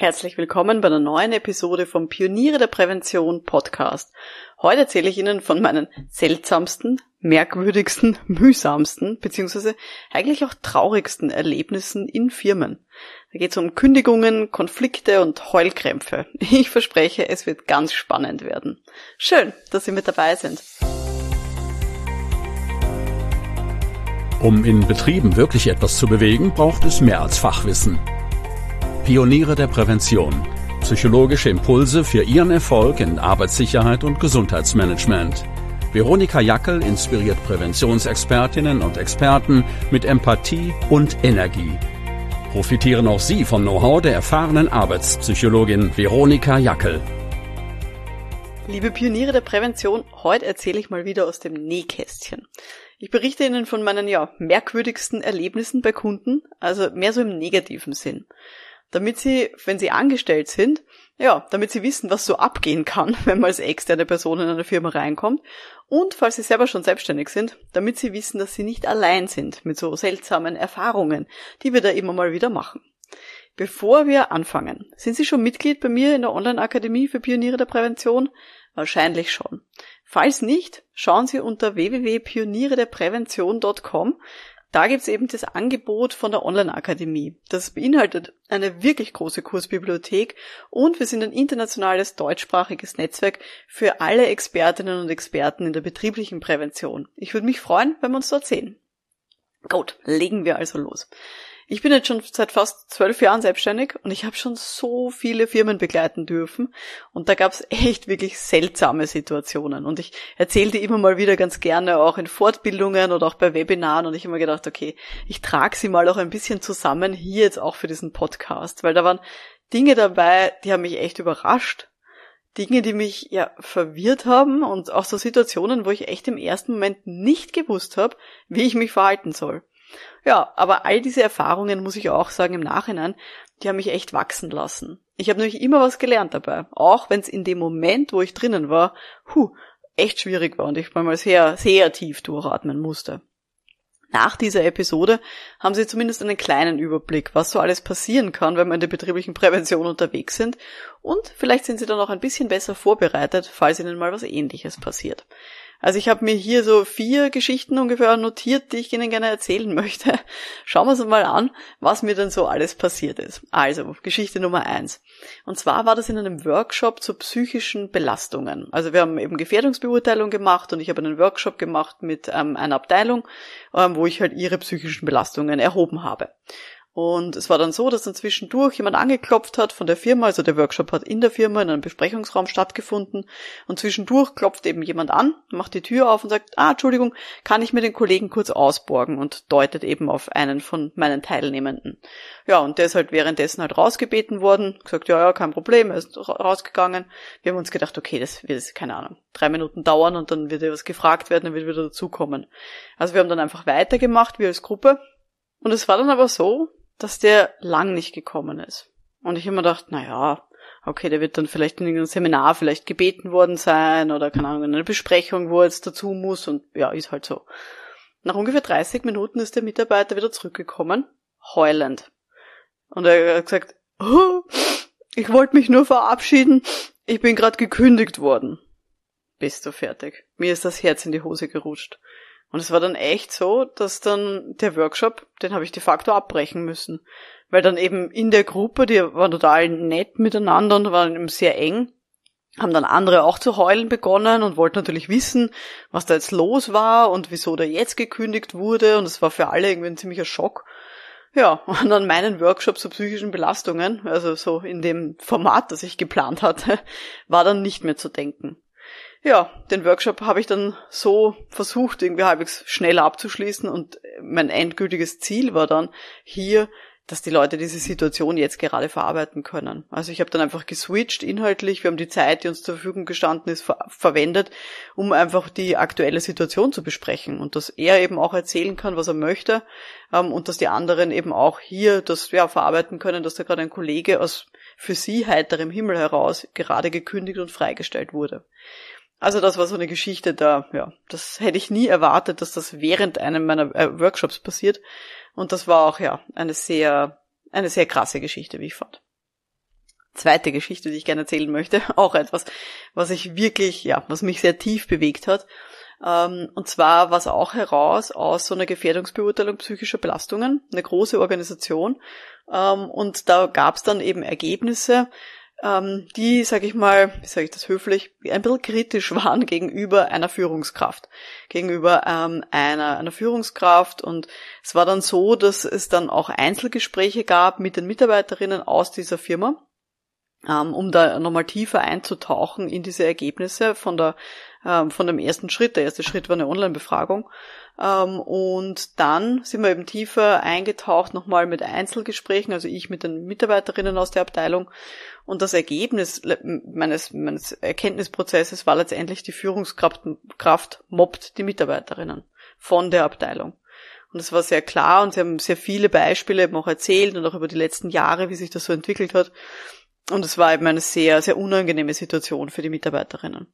Herzlich willkommen bei einer neuen Episode vom Pioniere der Prävention Podcast. Heute erzähle ich Ihnen von meinen seltsamsten, merkwürdigsten, mühsamsten beziehungsweise eigentlich auch traurigsten Erlebnissen in Firmen. Da geht es um Kündigungen, Konflikte und Heulkrämpfe. Ich verspreche, es wird ganz spannend werden. Schön, dass Sie mit dabei sind. Um in Betrieben wirklich etwas zu bewegen, braucht es mehr als Fachwissen. Pioniere der Prävention. Psychologische Impulse für Ihren Erfolg in Arbeitssicherheit und Gesundheitsmanagement. Veronika Jackel inspiriert Präventionsexpertinnen und Experten mit Empathie und Energie. Profitieren auch Sie vom Know-how der erfahrenen Arbeitspsychologin Veronika Jackel. Liebe Pioniere der Prävention, heute erzähle ich mal wieder aus dem Nähkästchen. Ich berichte Ihnen von meinen ja merkwürdigsten Erlebnissen bei Kunden, also mehr so im negativen Sinn damit sie, wenn sie angestellt sind, ja, damit sie wissen, was so abgehen kann, wenn man als externe Person in eine Firma reinkommt. Und falls sie selber schon selbstständig sind, damit sie wissen, dass sie nicht allein sind mit so seltsamen Erfahrungen, die wir da immer mal wieder machen. Bevor wir anfangen, sind Sie schon Mitglied bei mir in der Online-Akademie für Pioniere der Prävention? Wahrscheinlich schon. Falls nicht, schauen Sie unter www.pionierederprävention.com. Da gibt's eben das Angebot von der Online-Akademie. Das beinhaltet eine wirklich große Kursbibliothek und wir sind ein internationales deutschsprachiges Netzwerk für alle Expertinnen und Experten in der betrieblichen Prävention. Ich würde mich freuen, wenn wir uns dort sehen. Gut, legen wir also los. Ich bin jetzt schon seit fast zwölf Jahren selbstständig und ich habe schon so viele Firmen begleiten dürfen und da gab es echt wirklich seltsame Situationen und ich erzähle die immer mal wieder ganz gerne auch in Fortbildungen oder auch bei Webinaren und ich habe mir gedacht, okay, ich trage sie mal auch ein bisschen zusammen hier jetzt auch für diesen Podcast, weil da waren Dinge dabei, die haben mich echt überrascht. Dinge, die mich ja verwirrt haben und auch so Situationen, wo ich echt im ersten Moment nicht gewusst habe, wie ich mich verhalten soll. Ja, aber all diese Erfahrungen, muss ich auch sagen, im Nachhinein, die haben mich echt wachsen lassen. Ich habe nämlich immer was gelernt dabei. Auch wenn es in dem Moment, wo ich drinnen war, hu, echt schwierig war und ich mal sehr, sehr tief durchatmen musste. Nach dieser Episode haben Sie zumindest einen kleinen Überblick, was so alles passieren kann, wenn wir in der betrieblichen Prävention unterwegs sind. Und vielleicht sind Sie dann auch ein bisschen besser vorbereitet, falls Ihnen mal was ähnliches passiert. Also ich habe mir hier so vier Geschichten ungefähr notiert, die ich Ihnen gerne erzählen möchte. Schauen wir uns mal an, was mir denn so alles passiert ist. Also, Geschichte Nummer eins. Und zwar war das in einem Workshop zu psychischen Belastungen. Also wir haben eben Gefährdungsbeurteilung gemacht und ich habe einen Workshop gemacht mit ähm, einer Abteilung, ähm, wo ich halt ihre psychischen Belastungen erhoben habe. Und es war dann so, dass dann zwischendurch jemand angeklopft hat von der Firma, also der Workshop hat in der Firma in einem Besprechungsraum stattgefunden und zwischendurch klopft eben jemand an, macht die Tür auf und sagt, ah, Entschuldigung, kann ich mir den Kollegen kurz ausborgen und deutet eben auf einen von meinen Teilnehmenden. Ja, und der ist halt währenddessen halt rausgebeten worden, gesagt, ja, ja, kein Problem, er ist rausgegangen. Wir haben uns gedacht, okay, das wird, keine Ahnung, drei Minuten dauern und dann wird er was gefragt werden, dann wird wieder dazukommen. Also wir haben dann einfach weitergemacht, wir als Gruppe. Und es war dann aber so, dass der lang nicht gekommen ist. Und ich immer dachte, na ja, okay, der wird dann vielleicht in einem Seminar vielleicht gebeten worden sein oder keine Ahnung, in einer Besprechung, wo er jetzt dazu muss und ja, ist halt so. Nach ungefähr 30 Minuten ist der Mitarbeiter wieder zurückgekommen, heulend. Und er hat gesagt, oh, ich wollte mich nur verabschieden, ich bin gerade gekündigt worden. Bist du fertig? Mir ist das Herz in die Hose gerutscht. Und es war dann echt so, dass dann der Workshop, den habe ich de facto abbrechen müssen. Weil dann eben in der Gruppe, die waren total nett miteinander und waren eben sehr eng, haben dann andere auch zu heulen begonnen und wollten natürlich wissen, was da jetzt los war und wieso der jetzt gekündigt wurde. Und es war für alle irgendwie ein ziemlicher Schock. Ja, und dann meinen Workshop zu psychischen Belastungen, also so in dem Format, das ich geplant hatte, war dann nicht mehr zu denken ja, den Workshop habe ich dann so versucht, irgendwie halbwegs schneller abzuschließen und mein endgültiges Ziel war dann hier, dass die Leute diese Situation jetzt gerade verarbeiten können. Also ich habe dann einfach geswitcht inhaltlich, wir haben die Zeit, die uns zur Verfügung gestanden ist, ver verwendet, um einfach die aktuelle Situation zu besprechen und dass er eben auch erzählen kann, was er möchte ähm, und dass die anderen eben auch hier das ja verarbeiten können, dass da gerade ein Kollege aus für sie heiterem Himmel heraus gerade gekündigt und freigestellt wurde. Also das war so eine Geschichte da, ja, das hätte ich nie erwartet, dass das während einem meiner äh, Workshops passiert. Und das war auch, ja, eine sehr, eine sehr krasse Geschichte, wie ich fand. zweite Geschichte, die ich gerne erzählen möchte, auch etwas, was ich wirklich, ja, was mich sehr tief bewegt hat. Ähm, und zwar war es auch heraus aus so einer Gefährdungsbeurteilung psychischer Belastungen, eine große Organisation. Ähm, und da gab es dann eben Ergebnisse, ähm, die, sage ich mal, wie sage ich das höflich, ein bisschen kritisch waren gegenüber einer Führungskraft, gegenüber ähm, einer, einer Führungskraft. Und es war dann so, dass es dann auch Einzelgespräche gab mit den Mitarbeiterinnen aus dieser Firma, ähm, um da nochmal tiefer einzutauchen in diese Ergebnisse von der ähm, von dem ersten Schritt. Der erste Schritt war eine Online-Befragung. Ähm, und dann sind wir eben tiefer eingetaucht, nochmal mit Einzelgesprächen, also ich mit den Mitarbeiterinnen aus der Abteilung. Und das Ergebnis meines, meines Erkenntnisprozesses war letztendlich, die Führungskraft Kraft mobbt die Mitarbeiterinnen von der Abteilung. Und es war sehr klar und sie haben sehr viele Beispiele eben auch erzählt und auch über die letzten Jahre, wie sich das so entwickelt hat. Und es war eben eine sehr, sehr unangenehme Situation für die Mitarbeiterinnen.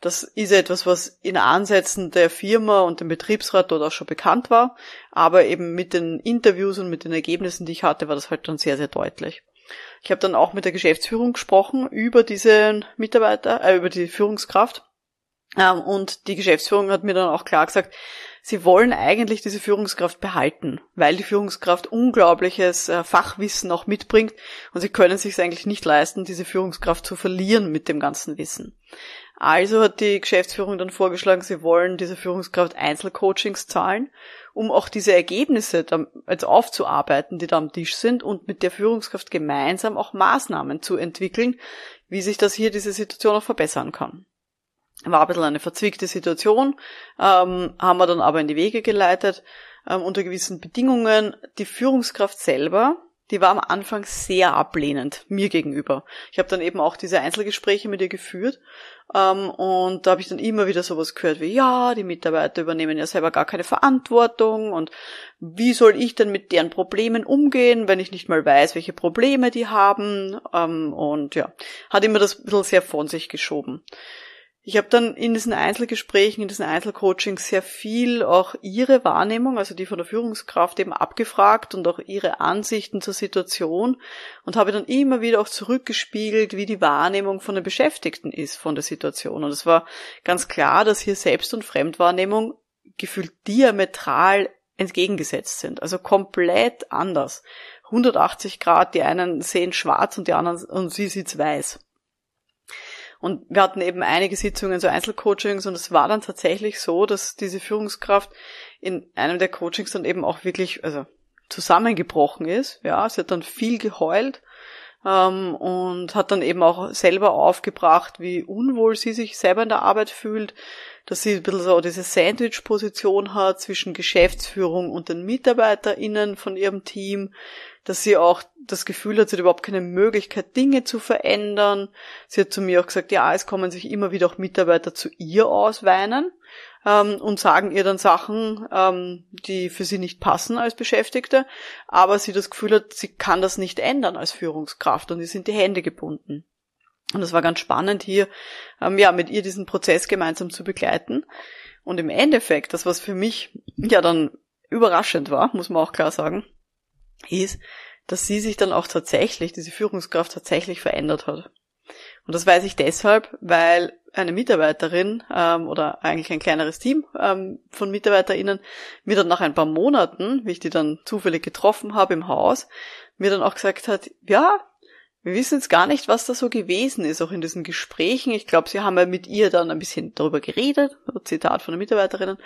Das ist etwas, was in Ansätzen der Firma und dem Betriebsrat dort auch schon bekannt war. Aber eben mit den Interviews und mit den Ergebnissen, die ich hatte, war das halt dann sehr, sehr deutlich. Ich habe dann auch mit der Geschäftsführung gesprochen über diesen Mitarbeiter, äh, über die Führungskraft. Ähm, und die Geschäftsführung hat mir dann auch klar gesagt, sie wollen eigentlich diese Führungskraft behalten, weil die Führungskraft unglaubliches äh, Fachwissen auch mitbringt und sie können sich eigentlich nicht leisten, diese Führungskraft zu verlieren mit dem ganzen Wissen. Also hat die Geschäftsführung dann vorgeschlagen, sie wollen dieser Führungskraft Einzelcoachings zahlen, um auch diese Ergebnisse jetzt aufzuarbeiten, die da am Tisch sind und mit der Führungskraft gemeinsam auch Maßnahmen zu entwickeln, wie sich das hier diese Situation auch verbessern kann. War ein bisschen eine verzwickte Situation, ähm, haben wir dann aber in die Wege geleitet, ähm, unter gewissen Bedingungen. Die Führungskraft selber die war am Anfang sehr ablehnend mir gegenüber. Ich habe dann eben auch diese Einzelgespräche mit ihr geführt ähm, und da habe ich dann immer wieder sowas gehört wie, ja, die Mitarbeiter übernehmen ja selber gar keine Verantwortung und wie soll ich denn mit deren Problemen umgehen, wenn ich nicht mal weiß, welche Probleme die haben ähm, und ja, hat immer das ein bisschen sehr von sich geschoben. Ich habe dann in diesen Einzelgesprächen, in diesen Einzelcoachings sehr viel auch ihre Wahrnehmung, also die von der Führungskraft eben abgefragt und auch ihre Ansichten zur Situation und habe dann immer wieder auch zurückgespiegelt, wie die Wahrnehmung von den Beschäftigten ist von der Situation. Und es war ganz klar, dass hier Selbst- und Fremdwahrnehmung gefühlt diametral entgegengesetzt sind, also komplett anders. 180 Grad, die einen sehen schwarz und die anderen und sie sieht's weiß. Und wir hatten eben einige Sitzungen, so Einzelcoachings, und es war dann tatsächlich so, dass diese Führungskraft in einem der Coachings dann eben auch wirklich, also zusammengebrochen ist. Ja, sie hat dann viel geheult ähm, und hat dann eben auch selber aufgebracht, wie unwohl sie sich selber in der Arbeit fühlt, dass sie ein bisschen so diese Sandwich-Position hat zwischen Geschäftsführung und den MitarbeiterInnen von ihrem Team, dass sie auch das Gefühl hat, sie hat überhaupt keine Möglichkeit, Dinge zu verändern. Sie hat zu mir auch gesagt, ja, es kommen sich immer wieder auch Mitarbeiter zu ihr ausweinen ähm, und sagen ihr dann Sachen, ähm, die für sie nicht passen als Beschäftigte, aber sie das Gefühl hat, sie kann das nicht ändern als Führungskraft und ihr sind die Hände gebunden. Und es war ganz spannend hier, ähm, ja, mit ihr diesen Prozess gemeinsam zu begleiten. Und im Endeffekt, das was für mich ja dann überraschend war, muss man auch klar sagen, ist, dass sie sich dann auch tatsächlich, diese Führungskraft tatsächlich verändert hat. Und das weiß ich deshalb, weil eine Mitarbeiterin ähm, oder eigentlich ein kleineres Team ähm, von MitarbeiterInnen mir dann nach ein paar Monaten, wie ich die dann zufällig getroffen habe im Haus, mir dann auch gesagt hat, ja, wir wissen jetzt gar nicht, was da so gewesen ist, auch in diesen Gesprächen. Ich glaube, sie haben ja mit ihr dann ein bisschen darüber geredet, Zitat von den Mitarbeiterinnen.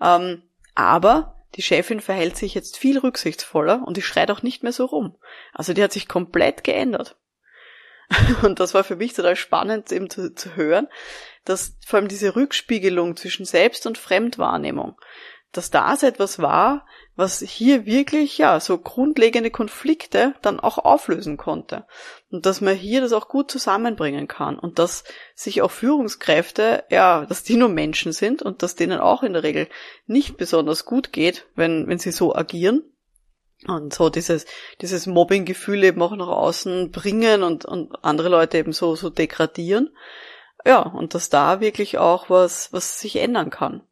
Ähm, aber die Chefin verhält sich jetzt viel rücksichtsvoller und die schreit auch nicht mehr so rum. Also die hat sich komplett geändert. Und das war für mich total spannend eben zu, zu hören, dass vor allem diese Rückspiegelung zwischen Selbst- und Fremdwahrnehmung, dass das etwas war, was hier wirklich, ja, so grundlegende Konflikte dann auch auflösen konnte. Und dass man hier das auch gut zusammenbringen kann und dass sich auch Führungskräfte, ja, dass die nur Menschen sind und dass denen auch in der Regel nicht besonders gut geht, wenn, wenn sie so agieren. Und so dieses, dieses Mobbing-Gefühl eben auch nach außen bringen und, und andere Leute eben so, so degradieren. Ja, und dass da wirklich auch was, was sich ändern kann.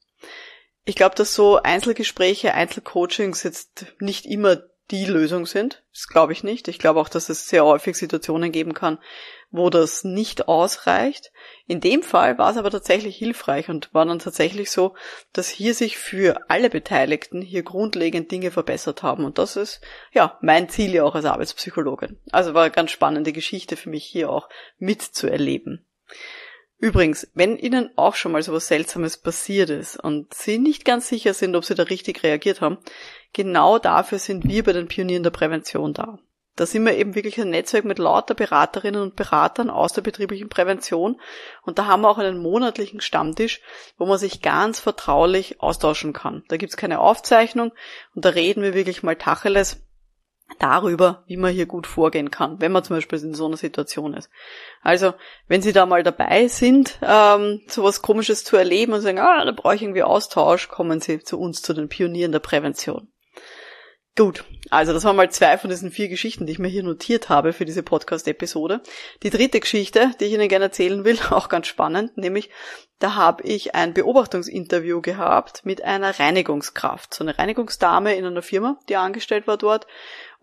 Ich glaube, dass so Einzelgespräche, Einzelcoachings jetzt nicht immer die Lösung sind. Das glaube ich nicht. Ich glaube auch, dass es sehr häufig Situationen geben kann, wo das nicht ausreicht. In dem Fall war es aber tatsächlich hilfreich und war dann tatsächlich so, dass hier sich für alle Beteiligten hier grundlegend Dinge verbessert haben. Und das ist, ja, mein Ziel ja auch als Arbeitspsychologin. Also war eine ganz spannende Geschichte für mich hier auch mitzuerleben. Übrigens, wenn Ihnen auch schon mal so was Seltsames passiert ist und Sie nicht ganz sicher sind, ob Sie da richtig reagiert haben, genau dafür sind wir bei den Pionieren der Prävention da. Da sind wir eben wirklich ein Netzwerk mit lauter Beraterinnen und Beratern aus der betrieblichen Prävention und da haben wir auch einen monatlichen Stammtisch, wo man sich ganz vertraulich austauschen kann. Da gibt's keine Aufzeichnung und da reden wir wirklich mal Tacheles darüber, wie man hier gut vorgehen kann, wenn man zum Beispiel in so einer Situation ist. Also, wenn Sie da mal dabei sind, ähm, sowas Komisches zu erleben und sagen, ah, da brauche ich irgendwie Austausch, kommen Sie zu uns, zu den Pionieren der Prävention. Gut, also das waren mal zwei von diesen vier Geschichten, die ich mir hier notiert habe für diese Podcast-Episode. Die dritte Geschichte, die ich Ihnen gerne erzählen will, auch ganz spannend, nämlich da habe ich ein Beobachtungsinterview gehabt mit einer Reinigungskraft, so eine Reinigungsdame in einer Firma, die angestellt war dort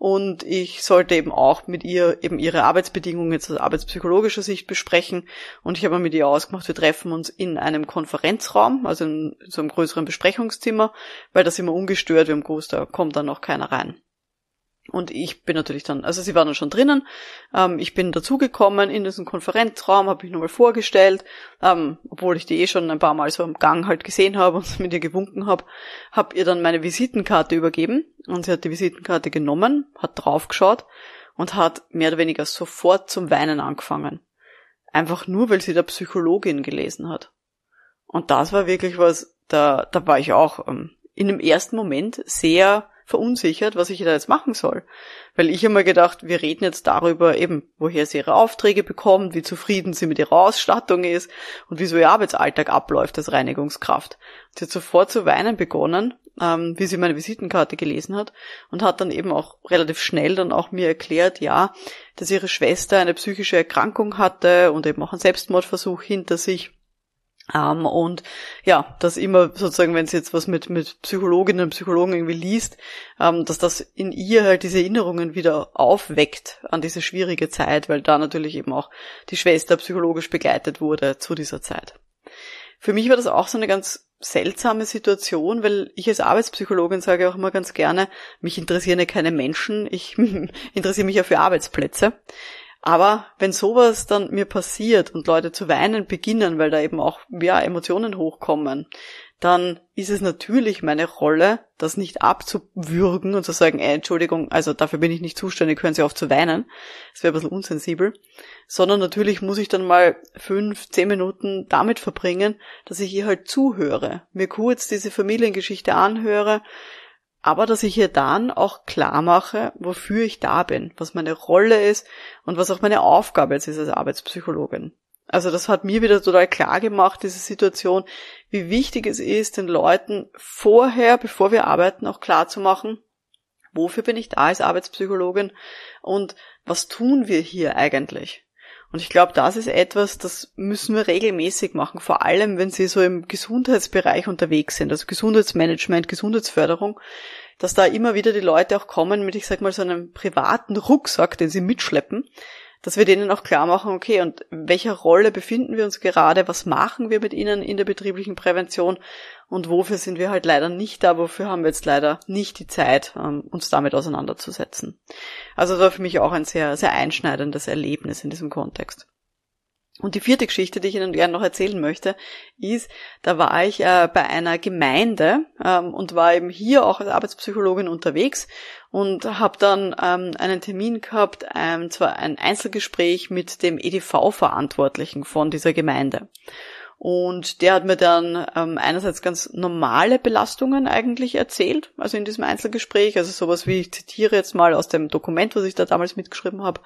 und ich sollte eben auch mit ihr eben ihre Arbeitsbedingungen jetzt aus arbeitspsychologischer Sicht besprechen und ich habe mit ihr ausgemacht, wir treffen uns in einem Konferenzraum, also in so einem größeren Besprechungszimmer, weil das immer ungestört, haben gewusst, da kommt dann noch keiner rein. Und ich bin natürlich dann, also sie waren dann schon drinnen, ähm, ich bin dazugekommen in diesen Konferenzraum, habe mich nochmal vorgestellt, ähm, obwohl ich die eh schon ein paar Mal so am Gang halt gesehen habe und mit ihr gewunken habe, habe ihr dann meine Visitenkarte übergeben und sie hat die Visitenkarte genommen, hat draufgeschaut und hat mehr oder weniger sofort zum Weinen angefangen. Einfach nur, weil sie der Psychologin gelesen hat. Und das war wirklich was, da, da war ich auch ähm, in dem ersten Moment sehr verunsichert, was ich da jetzt machen soll. Weil ich immer gedacht, wir reden jetzt darüber eben, woher sie ihre Aufträge bekommt, wie zufrieden sie mit ihrer Ausstattung ist und wie so ihr Arbeitsalltag abläuft als Reinigungskraft. Sie hat sofort zu weinen begonnen, ähm, wie sie meine Visitenkarte gelesen hat und hat dann eben auch relativ schnell dann auch mir erklärt, ja, dass ihre Schwester eine psychische Erkrankung hatte und eben auch einen Selbstmordversuch hinter sich ähm, und ja, dass immer sozusagen, wenn sie jetzt was mit, mit Psychologinnen und Psychologen irgendwie liest, ähm, dass das in ihr halt diese Erinnerungen wieder aufweckt an diese schwierige Zeit, weil da natürlich eben auch die Schwester psychologisch begleitet wurde zu dieser Zeit. Für mich war das auch so eine ganz seltsame Situation, weil ich als Arbeitspsychologin sage auch immer ganz gerne, mich interessieren ja keine Menschen, ich interessiere mich ja für Arbeitsplätze. Aber wenn sowas dann mir passiert und Leute zu weinen beginnen, weil da eben auch ja, Emotionen hochkommen, dann ist es natürlich meine Rolle, das nicht abzuwürgen und zu sagen, ey, Entschuldigung, also dafür bin ich nicht zuständig, hören Sie auf zu weinen. Das wäre ein bisschen unsensibel. Sondern natürlich muss ich dann mal fünf, zehn Minuten damit verbringen, dass ich ihr halt zuhöre, mir kurz diese Familiengeschichte anhöre, aber dass ich ihr dann auch klar mache, wofür ich da bin, was meine Rolle ist und was auch meine Aufgabe jetzt ist als Arbeitspsychologin. Also das hat mir wieder total klar gemacht, diese Situation, wie wichtig es ist, den Leuten vorher, bevor wir arbeiten, auch klar zu machen, wofür bin ich da als Arbeitspsychologin und was tun wir hier eigentlich? Und ich glaube, das ist etwas, das müssen wir regelmäßig machen, vor allem wenn Sie so im Gesundheitsbereich unterwegs sind, also Gesundheitsmanagement, Gesundheitsförderung, dass da immer wieder die Leute auch kommen mit, ich sag mal, so einem privaten Rucksack, den sie mitschleppen, dass wir denen auch klar machen, okay, und welcher Rolle befinden wir uns gerade, was machen wir mit ihnen in der betrieblichen Prävention und wofür sind wir halt leider nicht da, wofür haben wir jetzt leider nicht die Zeit, ähm, uns damit auseinanderzusetzen. Also das war für mich auch ein sehr, sehr einschneidendes Erlebnis in diesem Kontext. Und die vierte Geschichte, die ich Ihnen gerne noch erzählen möchte, ist, da war ich äh, bei einer Gemeinde ähm, und war eben hier auch als Arbeitspsychologin unterwegs und habe dann ähm, einen Termin gehabt, ähm, zwar ein Einzelgespräch mit dem EDV-Verantwortlichen von dieser Gemeinde. Und der hat mir dann ähm, einerseits ganz normale Belastungen eigentlich erzählt, also in diesem Einzelgespräch, also sowas wie, ich zitiere jetzt mal aus dem Dokument, was ich da damals mitgeschrieben habe,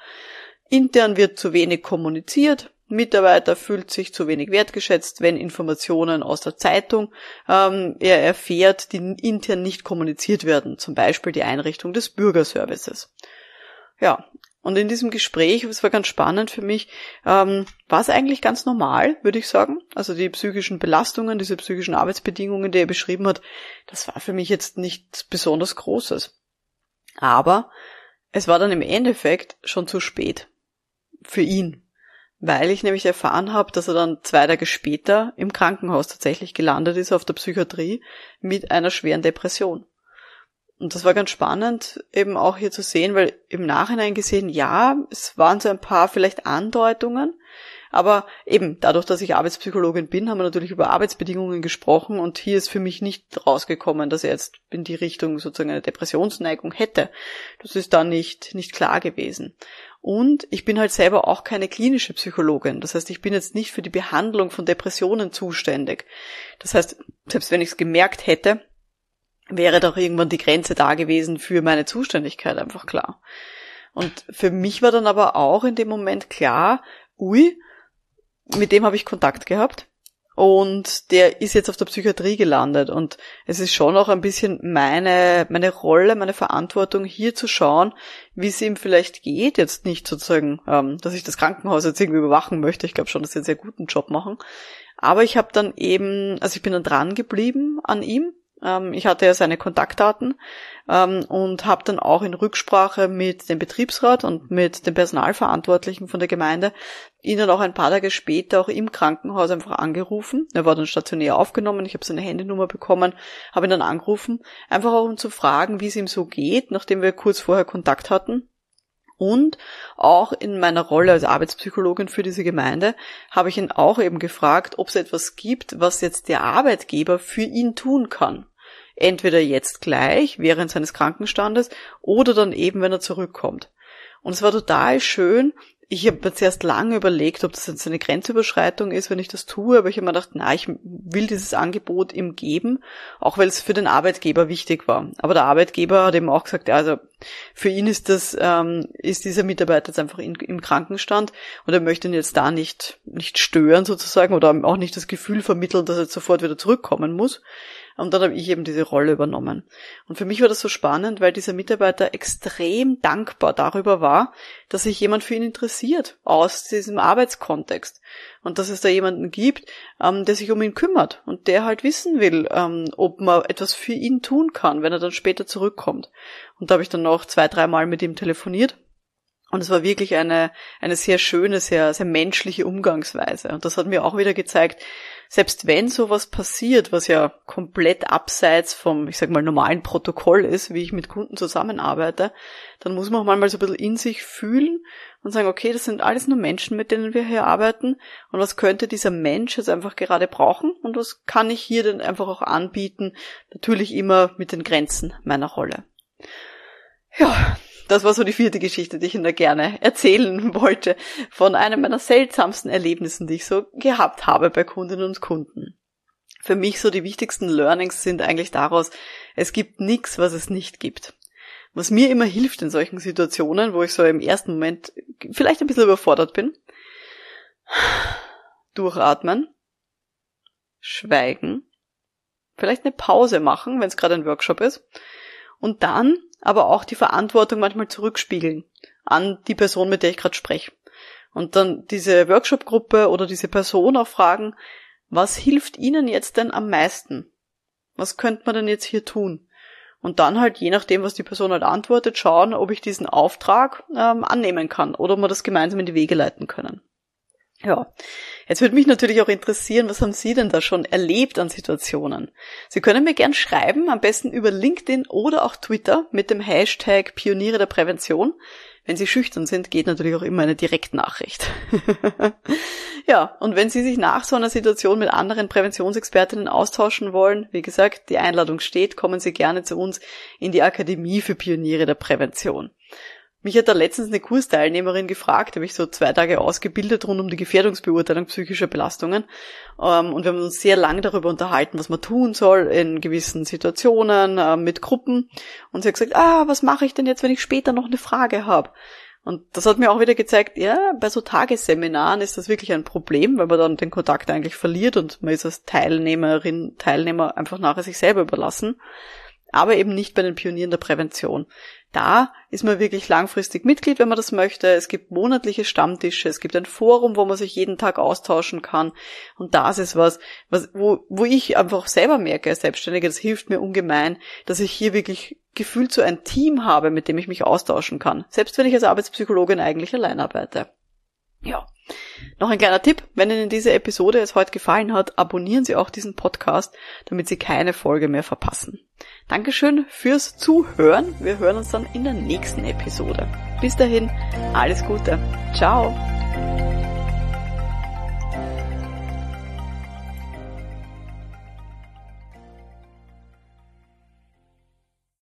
intern wird zu wenig kommuniziert, Mitarbeiter fühlt sich zu wenig wertgeschätzt, wenn Informationen aus der Zeitung ähm, er erfährt, die intern nicht kommuniziert werden, zum Beispiel die Einrichtung des Bürgerservices. Ja, und in diesem Gespräch, es war ganz spannend für mich, ähm, war es eigentlich ganz normal, würde ich sagen. Also die psychischen Belastungen, diese psychischen Arbeitsbedingungen, die er beschrieben hat, das war für mich jetzt nichts besonders Großes. Aber es war dann im Endeffekt schon zu spät. Für ihn. Weil ich nämlich erfahren habe, dass er dann zwei Tage später im Krankenhaus tatsächlich gelandet ist auf der Psychiatrie mit einer schweren Depression. Und das war ganz spannend, eben auch hier zu sehen, weil im Nachhinein gesehen, ja, es waren so ein paar vielleicht Andeutungen, aber eben dadurch, dass ich Arbeitspsychologin bin, haben wir natürlich über Arbeitsbedingungen gesprochen und hier ist für mich nicht rausgekommen, dass er jetzt in die Richtung sozusagen eine Depressionsneigung hätte. Das ist da nicht, nicht klar gewesen. Und ich bin halt selber auch keine klinische Psychologin. Das heißt, ich bin jetzt nicht für die Behandlung von Depressionen zuständig. Das heißt, selbst wenn ich es gemerkt hätte, wäre doch irgendwann die Grenze da gewesen für meine Zuständigkeit einfach klar. Und für mich war dann aber auch in dem Moment klar, ui, mit dem habe ich Kontakt gehabt und der ist jetzt auf der Psychiatrie gelandet und es ist schon auch ein bisschen meine meine Rolle, meine Verantwortung hier zu schauen, wie es ihm vielleicht geht. Jetzt nicht sozusagen, ähm, dass ich das Krankenhaus jetzt irgendwie überwachen möchte. Ich glaube schon, dass sie einen sehr guten Job machen. Aber ich habe dann eben, also ich bin dann dran geblieben an ihm ich hatte ja seine Kontaktdaten ähm, und habe dann auch in Rücksprache mit dem Betriebsrat und mit dem Personalverantwortlichen von der Gemeinde ihn dann auch ein paar Tage später auch im Krankenhaus einfach angerufen. Er war dann stationär aufgenommen, ich habe seine Handynummer bekommen, habe ihn dann angerufen, einfach auch um zu fragen, wie es ihm so geht, nachdem wir kurz vorher Kontakt hatten. Und auch in meiner Rolle als Arbeitspsychologin für diese Gemeinde habe ich ihn auch eben gefragt, ob es etwas gibt, was jetzt der Arbeitgeber für ihn tun kann. Entweder jetzt gleich, während seines Krankenstandes, oder dann eben, wenn er zurückkommt. Und es war total schön, ich habe mir zuerst lange überlegt, ob das jetzt eine Grenzüberschreitung ist, wenn ich das tue, aber ich habe mir gedacht, na, ich will dieses Angebot ihm geben, auch weil es für den Arbeitgeber wichtig war. Aber der Arbeitgeber hat eben auch gesagt, ja, also für ihn ist das, ähm, ist dieser Mitarbeiter jetzt einfach in, im Krankenstand und er möchte ihn jetzt da nicht, nicht stören sozusagen oder auch nicht das Gefühl vermitteln, dass er jetzt sofort wieder zurückkommen muss. Und dann habe ich eben diese Rolle übernommen. Und für mich war das so spannend, weil dieser Mitarbeiter extrem dankbar darüber war, dass sich jemand für ihn interessiert aus diesem Arbeitskontext. Und dass es da jemanden gibt, ähm, der sich um ihn kümmert und der halt wissen will, ähm, ob man etwas für ihn tun kann, wenn er dann später zurückkommt. Und da habe ich dann noch zwei, dreimal mit ihm telefoniert und es war wirklich eine, eine sehr schöne, sehr, sehr menschliche Umgangsweise. Und das hat mir auch wieder gezeigt, selbst wenn sowas passiert, was ja komplett abseits vom, ich sag mal, normalen Protokoll ist, wie ich mit Kunden zusammenarbeite, dann muss man auch mal so ein bisschen in sich fühlen und sagen, okay, das sind alles nur Menschen, mit denen wir hier arbeiten. Und was könnte dieser Mensch jetzt einfach gerade brauchen? Und was kann ich hier denn einfach auch anbieten? Natürlich immer mit den Grenzen meiner Rolle. Ja, das war so die vierte Geschichte, die ich Ihnen da gerne erzählen wollte, von einem meiner seltsamsten Erlebnissen, die ich so gehabt habe bei Kundinnen und Kunden. Für mich so die wichtigsten Learnings sind eigentlich daraus, es gibt nichts, was es nicht gibt. Was mir immer hilft in solchen Situationen, wo ich so im ersten Moment vielleicht ein bisschen überfordert bin, durchatmen, schweigen, vielleicht eine Pause machen, wenn es gerade ein Workshop ist, und dann aber auch die Verantwortung manchmal zurückspiegeln an die Person, mit der ich gerade spreche. Und dann diese Workshop-Gruppe oder diese Person auch fragen, was hilft Ihnen jetzt denn am meisten? Was könnte man denn jetzt hier tun? Und dann halt, je nachdem, was die Person halt antwortet, schauen, ob ich diesen Auftrag ähm, annehmen kann oder ob wir das gemeinsam in die Wege leiten können. Ja, jetzt würde mich natürlich auch interessieren, was haben Sie denn da schon erlebt an Situationen? Sie können mir gern schreiben, am besten über LinkedIn oder auch Twitter mit dem Hashtag Pioniere der Prävention. Wenn Sie schüchtern sind, geht natürlich auch immer eine Direktnachricht. ja, und wenn Sie sich nach so einer Situation mit anderen Präventionsexpertinnen austauschen wollen, wie gesagt, die Einladung steht, kommen Sie gerne zu uns in die Akademie für Pioniere der Prävention. Mich hat da letztens eine Kursteilnehmerin gefragt, habe ich so zwei Tage ausgebildet rund um die Gefährdungsbeurteilung psychischer Belastungen. Ähm, und wir haben uns sehr lange darüber unterhalten, was man tun soll in gewissen Situationen äh, mit Gruppen. Und sie hat gesagt, ah, was mache ich denn jetzt, wenn ich später noch eine Frage habe? Und das hat mir auch wieder gezeigt, ja, bei so Tagesseminaren ist das wirklich ein Problem, weil man dann den Kontakt eigentlich verliert und man ist als Teilnehmerin, Teilnehmer einfach nachher sich selber überlassen. Aber eben nicht bei den Pionieren der Prävention. Da ist man wirklich langfristig Mitglied, wenn man das möchte. Es gibt monatliche Stammtische, es gibt ein Forum, wo man sich jeden Tag austauschen kann. Und das ist was, was wo, wo ich einfach selber merke, als Selbstständige, das hilft mir ungemein, dass ich hier wirklich gefühlt so ein Team habe, mit dem ich mich austauschen kann. Selbst wenn ich als Arbeitspsychologin eigentlich allein arbeite. Ja. Noch ein kleiner Tipp, wenn Ihnen diese Episode jetzt heute gefallen hat, abonnieren Sie auch diesen Podcast, damit Sie keine Folge mehr verpassen. Dankeschön fürs Zuhören. Wir hören uns dann in der nächsten Episode. Bis dahin, alles Gute. Ciao.